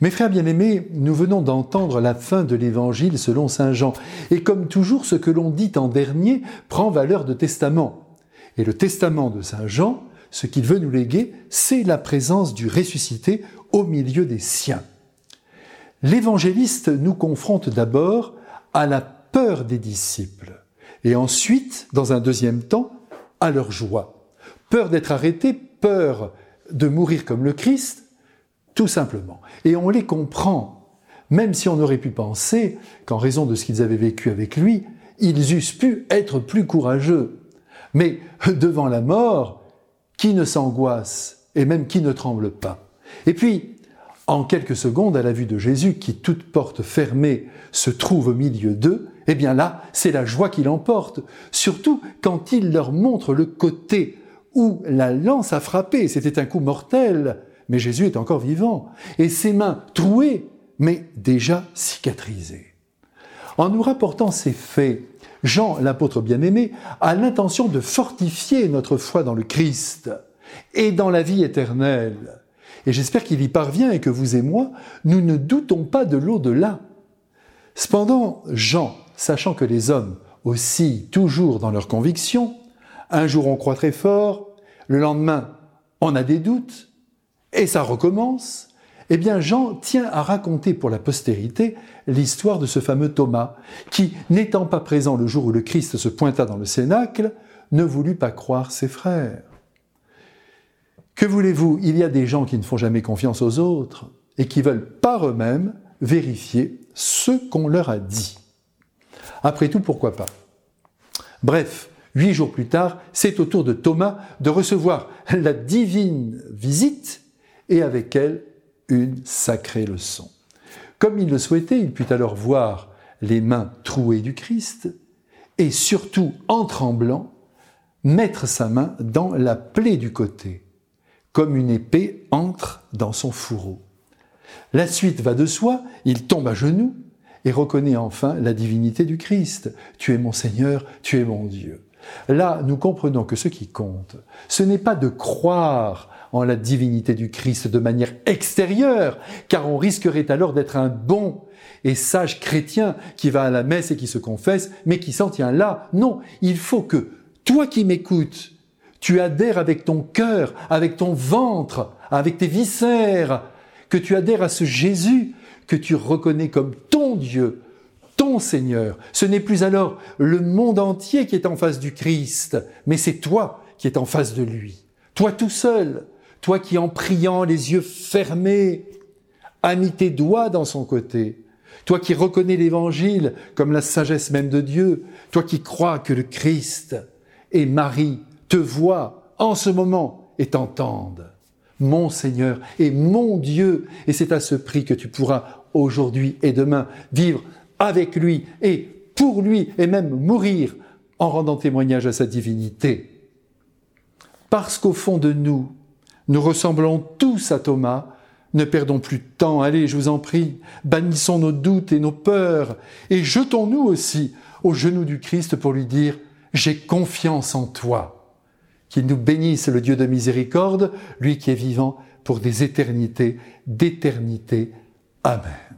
Mes frères bien-aimés, nous venons d'entendre la fin de l'Évangile selon Saint Jean, et comme toujours, ce que l'on dit en dernier prend valeur de testament. Et le testament de Saint Jean, ce qu'il veut nous léguer, c'est la présence du ressuscité au milieu des siens. L'évangéliste nous confronte d'abord à la peur des disciples, et ensuite, dans un deuxième temps, à leur joie. Peur d'être arrêtés, peur de mourir comme le Christ, tout simplement. Et on les comprend, même si on aurait pu penser qu'en raison de ce qu'ils avaient vécu avec lui, ils eussent pu être plus courageux. Mais devant la mort, qui ne s'angoisse et même qui ne tremble pas. Et puis, en quelques secondes, à la vue de Jésus, qui toute porte fermée se trouve au milieu d'eux, eh bien là, c'est la joie qui l'emporte, surtout quand il leur montre le côté où la lance a frappé, c'était un coup mortel, mais Jésus est encore vivant, et ses mains trouées, mais déjà cicatrisées. En nous rapportant ces faits, Jean, l'apôtre bien-aimé, a l'intention de fortifier notre foi dans le Christ et dans la vie éternelle. Et j'espère qu'il y parvient et que vous et moi, nous ne doutons pas de l'au-delà. Cependant, Jean, sachant que les hommes oscillent toujours dans leurs convictions, un jour on croit très fort, le lendemain on a des doutes, et ça recommence, eh bien Jean tient à raconter pour la postérité l'histoire de ce fameux Thomas, qui, n'étant pas présent le jour où le Christ se pointa dans le cénacle, ne voulut pas croire ses frères. Que voulez-vous? Il y a des gens qui ne font jamais confiance aux autres et qui veulent par eux-mêmes vérifier ce qu'on leur a dit. Après tout, pourquoi pas? Bref, huit jours plus tard, c'est au tour de Thomas de recevoir la divine visite et avec elle une sacrée leçon. Comme il le souhaitait, il put alors voir les mains trouées du Christ et surtout, en tremblant, mettre sa main dans la plaie du côté, comme une épée entre dans son fourreau. La suite va de soi, il tombe à genoux et reconnaît enfin la divinité du Christ. Tu es mon Seigneur, tu es mon Dieu. Là, nous comprenons que ce qui compte, ce n'est pas de croire en la divinité du Christ de manière extérieure, car on risquerait alors d'être un bon et sage chrétien qui va à la messe et qui se confesse, mais qui s'en tient là. Non, il faut que toi qui m'écoutes, tu adhères avec ton cœur, avec ton ventre, avec tes viscères, que tu adhères à ce Jésus que tu reconnais comme ton Dieu, ton Seigneur. Ce n'est plus alors le monde entier qui est en face du Christ, mais c'est toi qui es en face de lui. Toi tout seul, toi qui en priant les yeux fermés, as mis tes doigts dans son côté, toi qui reconnais l'Évangile comme la sagesse même de Dieu, toi qui crois que le Christ et Marie te voient en ce moment et t'entendent. Mon Seigneur et mon Dieu, et c'est à ce prix que tu pourras aujourd'hui et demain vivre avec lui et pour lui et même mourir en rendant témoignage à sa divinité. Parce qu'au fond de nous, nous ressemblons tous à Thomas. Ne perdons plus de temps, allez, je vous en prie, bannissons nos doutes et nos peurs, et jetons-nous aussi aux genoux du Christ pour lui dire, j'ai confiance en toi. Qu'il nous bénisse le Dieu de miséricorde, lui qui est vivant pour des éternités d'éternité. Amen.